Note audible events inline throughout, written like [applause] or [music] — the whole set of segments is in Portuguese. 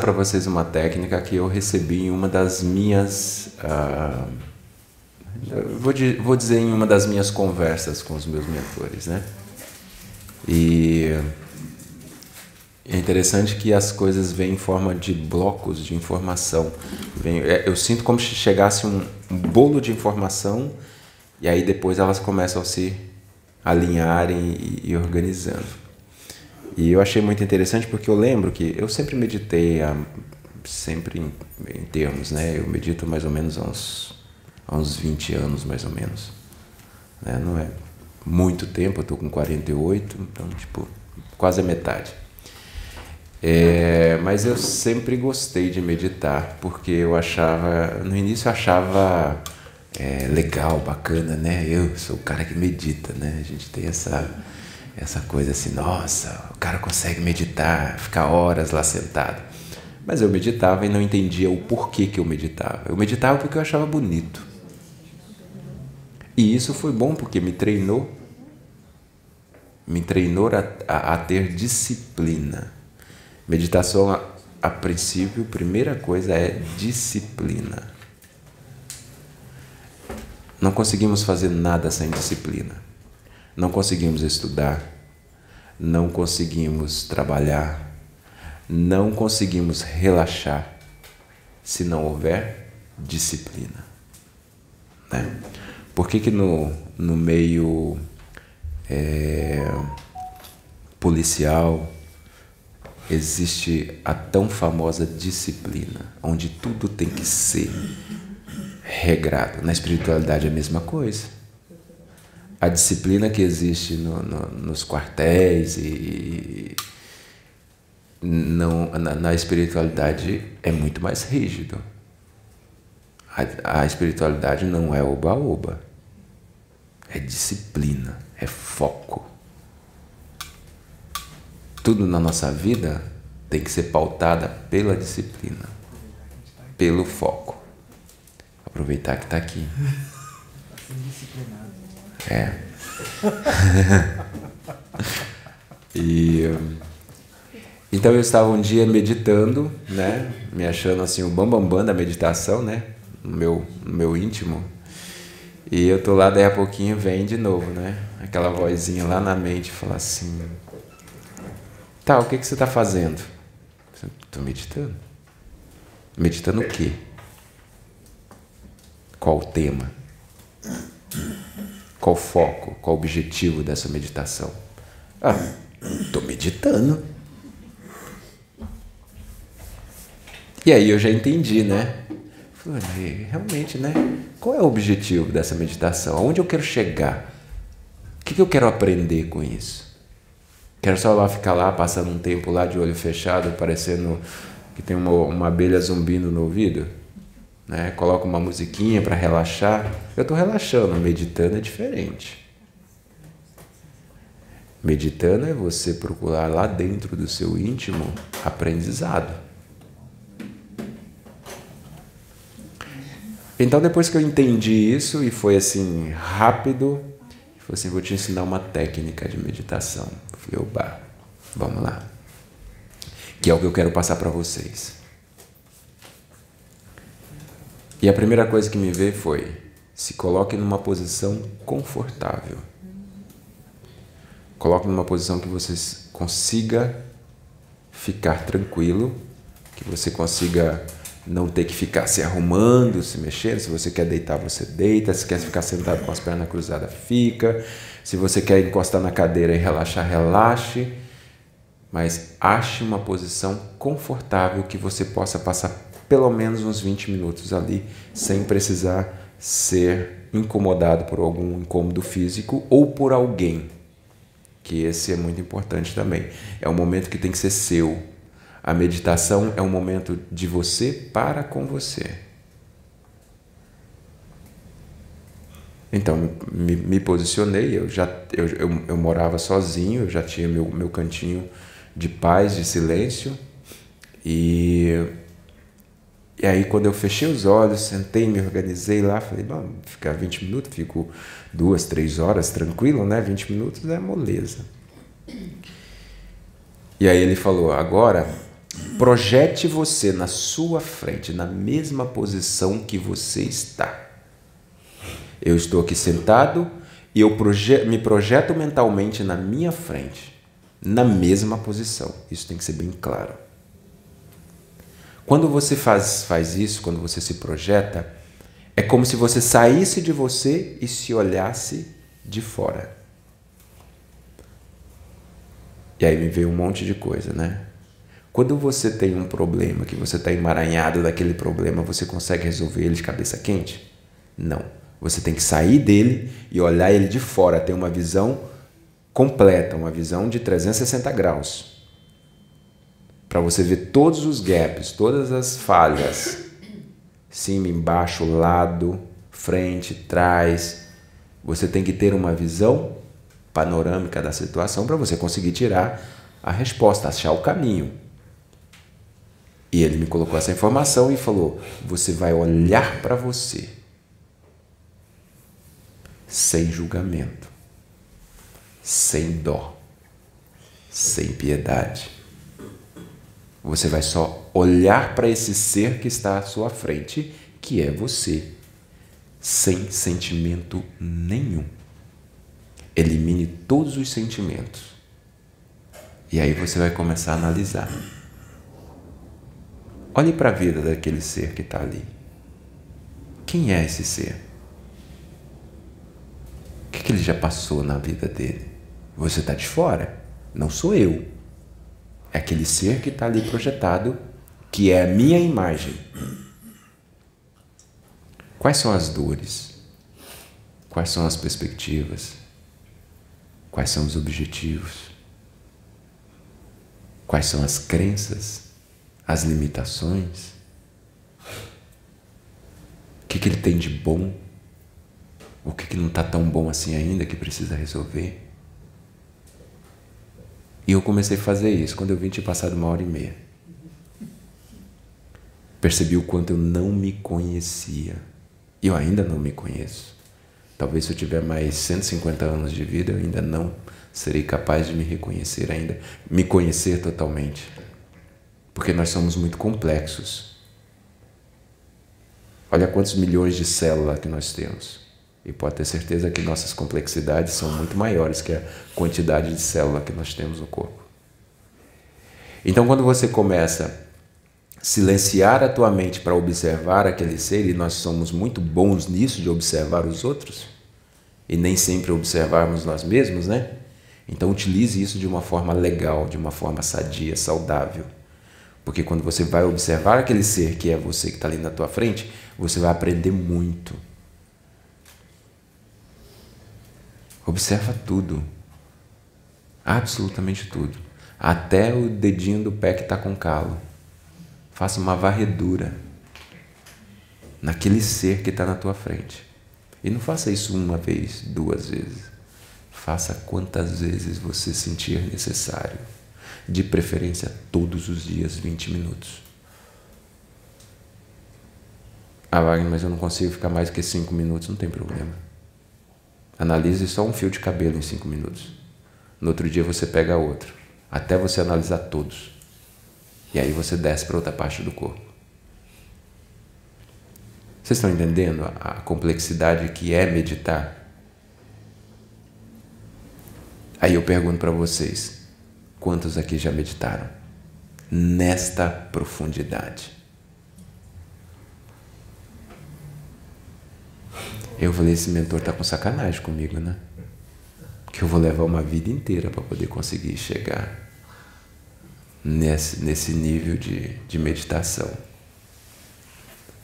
para vocês uma técnica que eu recebi em uma das minhas. Uh, vou, vou dizer em uma das minhas conversas com os meus mentores, né? E é interessante que as coisas vêm em forma de blocos de informação. É, eu sinto como se chegasse um, um bolo de informação e aí depois elas começam a se alinharem e, e organizando. E eu achei muito interessante porque eu lembro que eu sempre meditei, sempre em, em termos, né? Eu medito mais ou menos há uns, há uns 20 anos, mais ou menos. Né? Não é muito tempo, eu tô com 48, então, tipo, quase a metade. É, mas eu sempre gostei de meditar, porque eu achava, no início eu achava é, legal, bacana, né? Eu sou o cara que medita, né? A gente tem essa essa coisa assim, nossa, o cara consegue meditar, ficar horas lá sentado. Mas eu meditava e não entendia o porquê que eu meditava. Eu meditava porque eu achava bonito. E isso foi bom porque me treinou, me treinou a, a, a ter disciplina. Meditação, a, a princípio, primeira coisa é disciplina. Não conseguimos fazer nada sem disciplina. Não conseguimos estudar, não conseguimos trabalhar, não conseguimos relaxar se não houver disciplina. Né? Por que, que no, no meio é, policial existe a tão famosa disciplina, onde tudo tem que ser regrado? Na espiritualidade é a mesma coisa a disciplina que existe no, no, nos quartéis e não, na, na, espiritualidade é muito mais rígido. A, a espiritualidade não é oba-oba. É disciplina, é foco. Tudo na nossa vida tem que ser pautada pela disciplina, pelo foco. Aproveitar que está aqui. É. [laughs] e então eu estava um dia meditando, né, me achando assim o bambambam bam, bam da meditação, né, no meu no meu íntimo. E eu tô lá daí a pouquinho vem de novo, né? Aquela vozinha lá na mente fala assim: "Tá, o que que você está fazendo?" Estou meditando. Meditando o quê? Qual o tema? Qual o foco? Qual o objetivo dessa meditação? Ah, estou meditando. E aí eu já entendi, né? Falei, realmente, né? Qual é o objetivo dessa meditação? Aonde eu quero chegar? O que, eu quero aprender com isso? Quero só lá ficar lá, passando um tempo lá de olho fechado, parecendo que tem uma, uma abelha zumbindo no ouvido? Né? Coloco uma musiquinha para relaxar. Eu estou relaxando, meditando é diferente. Meditando é você procurar lá dentro do seu íntimo aprendizado. Então, depois que eu entendi isso e foi assim rápido, foi assim: vou te ensinar uma técnica de meditação. Eu falei, oba, vamos lá. Que é o que eu quero passar para vocês. E a primeira coisa que me veio foi: se coloque numa posição confortável. Coloque numa posição que você consiga ficar tranquilo, que você consiga não ter que ficar se arrumando, se mexendo. Se você quer deitar, você deita. Se quer ficar sentado com as pernas cruzadas, fica. Se você quer encostar na cadeira e relaxar, relaxe. Mas ache uma posição confortável que você possa passar pelo menos uns 20 minutos ali, sem precisar ser incomodado por algum incômodo físico ou por alguém. Que esse é muito importante também. É um momento que tem que ser seu. A meditação é um momento de você para com você. Então, me, me posicionei, eu já eu, eu, eu, morava sozinho, eu já tinha meu, meu cantinho de paz, de silêncio, e e aí, quando eu fechei os olhos, sentei, me organizei lá, falei, vamos ficar 20 minutos, fico duas, três horas tranquilo, né? 20 minutos é moleza. E aí ele falou, agora Projete você na sua frente, na mesma posição que você está. Eu estou aqui sentado e eu proje me projeto mentalmente na minha frente, na mesma posição. Isso tem que ser bem claro. Quando você faz, faz isso, quando você se projeta, é como se você saísse de você e se olhasse de fora. E aí me veio um monte de coisa, né? Quando você tem um problema, que você está emaranhado daquele problema, você consegue resolver ele de cabeça quente? Não. Você tem que sair dele e olhar ele de fora, ter uma visão completa, uma visão de 360 graus. Para você ver todos os gaps, todas as falhas, cima, embaixo, lado, frente, trás. Você tem que ter uma visão panorâmica da situação para você conseguir tirar a resposta, achar o caminho. E ele me colocou essa informação e falou: você vai olhar para você sem julgamento, sem dó, sem piedade. Você vai só olhar para esse ser que está à sua frente, que é você, sem sentimento nenhum. Elimine todos os sentimentos. E aí você vai começar a analisar. Olhe para a vida daquele ser que está ali. Quem é esse ser? O que, que ele já passou na vida dele? Você está de fora? Não sou eu. É aquele ser que está ali projetado, que é a minha imagem. Quais são as dores? Quais são as perspectivas? Quais são os objetivos? Quais são as crenças? as limitações? O que, que ele tem de bom? O que, que não está tão bom assim ainda que precisa resolver? E eu comecei a fazer isso. Quando eu vim, tinha passado uma hora e meia. Percebi o quanto eu não me conhecia. E eu ainda não me conheço. Talvez se eu tiver mais 150 anos de vida, eu ainda não serei capaz de me reconhecer ainda, me conhecer totalmente porque nós somos muito complexos. Olha quantos milhões de células que nós temos. E pode ter certeza que nossas complexidades são muito maiores que a quantidade de células que nós temos no corpo. Então, quando você começa a silenciar a tua mente para observar aquele ser, e nós somos muito bons nisso de observar os outros, e nem sempre observarmos nós mesmos, né? Então, utilize isso de uma forma legal, de uma forma sadia, saudável. Porque quando você vai observar aquele ser que é você que está ali na tua frente, você vai aprender muito. Observa tudo. Absolutamente tudo. Até o dedinho do pé que está com calo. Faça uma varredura naquele ser que está na tua frente. E não faça isso uma vez, duas vezes. Faça quantas vezes você sentir necessário de preferência todos os dias 20 minutos. Ah, Wagner, mas eu não consigo ficar mais que 5 minutos, não tem problema. Analise só um fio de cabelo em 5 minutos. No outro dia você pega outro, até você analisar todos. E aí você desce para outra parte do corpo. Vocês estão entendendo a complexidade que é meditar? Aí eu pergunto para vocês: Quantos aqui já meditaram nesta profundidade? Eu falei: esse mentor está com sacanagem comigo, né? Que eu vou levar uma vida inteira para poder conseguir chegar nesse, nesse nível de, de meditação.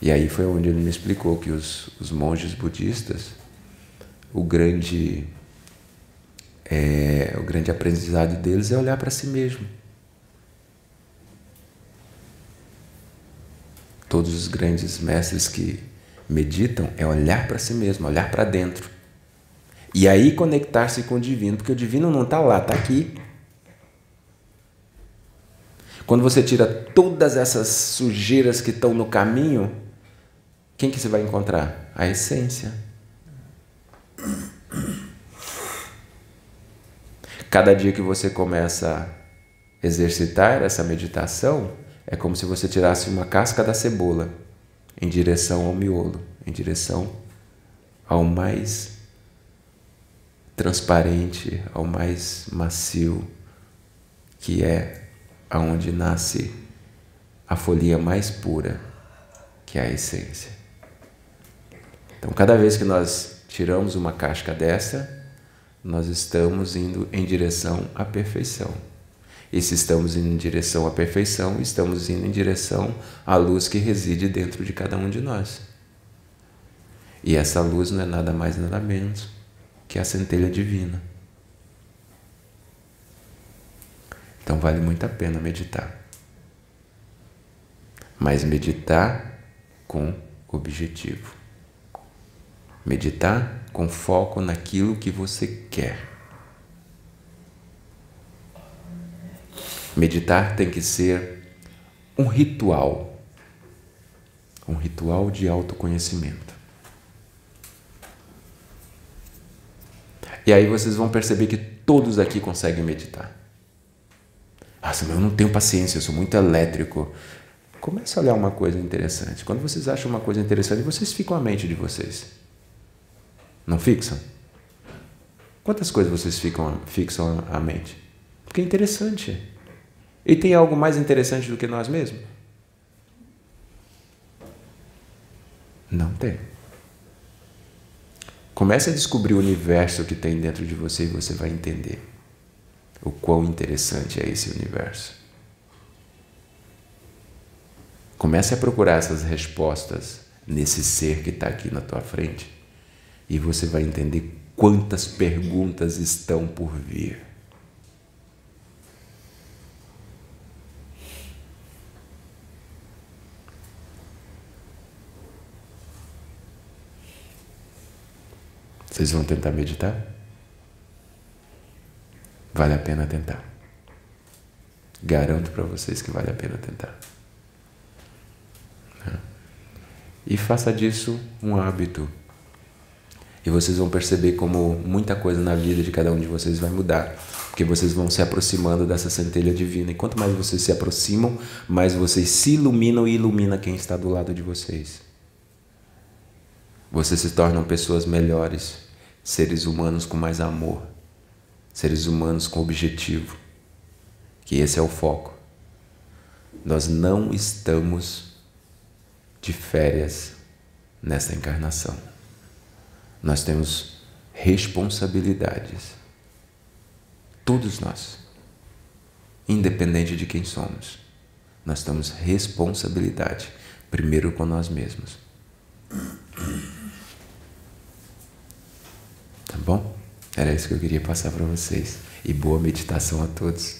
E aí foi onde ele me explicou que os, os monges budistas, o grande é, o grande aprendizado deles é olhar para si mesmo. Todos os grandes mestres que meditam é olhar para si mesmo, olhar para dentro. E aí conectar-se com o divino, porque o divino não está lá, está aqui. Quando você tira todas essas sujeiras que estão no caminho, quem que você vai encontrar? A essência. Cada dia que você começa a exercitar essa meditação, é como se você tirasse uma casca da cebola em direção ao miolo, em direção ao mais transparente, ao mais macio, que é aonde nasce a folhinha mais pura, que é a essência. Então, cada vez que nós tiramos uma casca dessa, nós estamos indo em direção à perfeição. E se estamos indo em direção à perfeição, estamos indo em direção à luz que reside dentro de cada um de nós. E essa luz não é nada mais nada menos que a centelha divina. Então vale muito a pena meditar. Mas meditar com objetivo. Meditar com foco naquilo que você quer. Meditar tem que ser um ritual, um ritual de autoconhecimento. E aí vocês vão perceber que todos aqui conseguem meditar. Ah, mas eu não tenho paciência, eu sou muito elétrico. Comece a olhar uma coisa interessante. Quando vocês acham uma coisa interessante, vocês ficam a mente de vocês. Não fixam? Quantas coisas vocês ficam, fixam a mente? Porque é interessante. E tem algo mais interessante do que nós mesmos? Não tem. Comece a descobrir o universo que tem dentro de você e você vai entender o quão interessante é esse universo. Comece a procurar essas respostas nesse ser que está aqui na tua frente e você vai entender quantas perguntas estão por vir. Vocês vão tentar meditar? Vale a pena tentar. Garanto para vocês que vale a pena tentar. Né? E faça disso um hábito. E vocês vão perceber como muita coisa na vida de cada um de vocês vai mudar. Porque vocês vão se aproximando dessa centelha divina. E quanto mais vocês se aproximam, mais vocês se iluminam e ilumina quem está do lado de vocês. Vocês se tornam pessoas melhores, seres humanos com mais amor, seres humanos com objetivo, que esse é o foco. Nós não estamos de férias nessa encarnação. Nós temos responsabilidades. Todos nós, independente de quem somos, nós temos responsabilidade, primeiro com nós mesmos. Bom? Era isso que eu queria passar para vocês. E boa meditação a todos.